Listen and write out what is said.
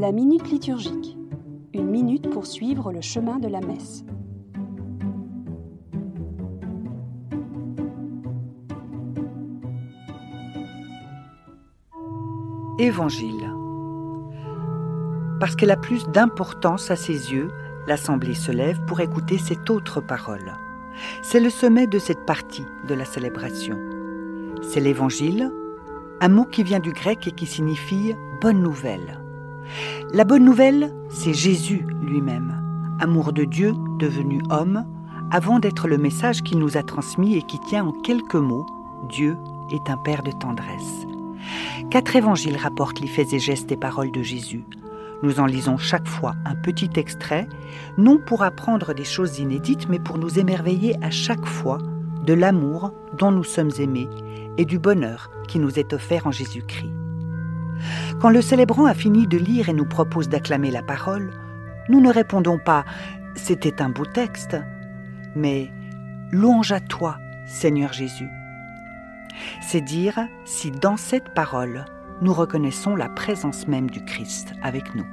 La minute liturgique. Une minute pour suivre le chemin de la messe. Évangile. Parce qu'elle a plus d'importance à ses yeux, l'Assemblée se lève pour écouter cette autre parole. C'est le sommet de cette partie de la célébration. C'est l'Évangile, un mot qui vient du grec et qui signifie bonne nouvelle. La bonne nouvelle, c'est Jésus lui-même, amour de Dieu devenu homme, avant d'être le message qu'il nous a transmis et qui tient en quelques mots Dieu est un Père de tendresse. Quatre évangiles rapportent les faits et gestes et paroles de Jésus. Nous en lisons chaque fois un petit extrait, non pour apprendre des choses inédites, mais pour nous émerveiller à chaque fois de l'amour dont nous sommes aimés et du bonheur qui nous est offert en Jésus-Christ. Quand le célébrant a fini de lire et nous propose d'acclamer la parole, nous ne répondons pas ⁇ C'était un beau texte ⁇ mais ⁇ Louange à toi, Seigneur Jésus ⁇ C'est dire si dans cette parole, nous reconnaissons la présence même du Christ avec nous.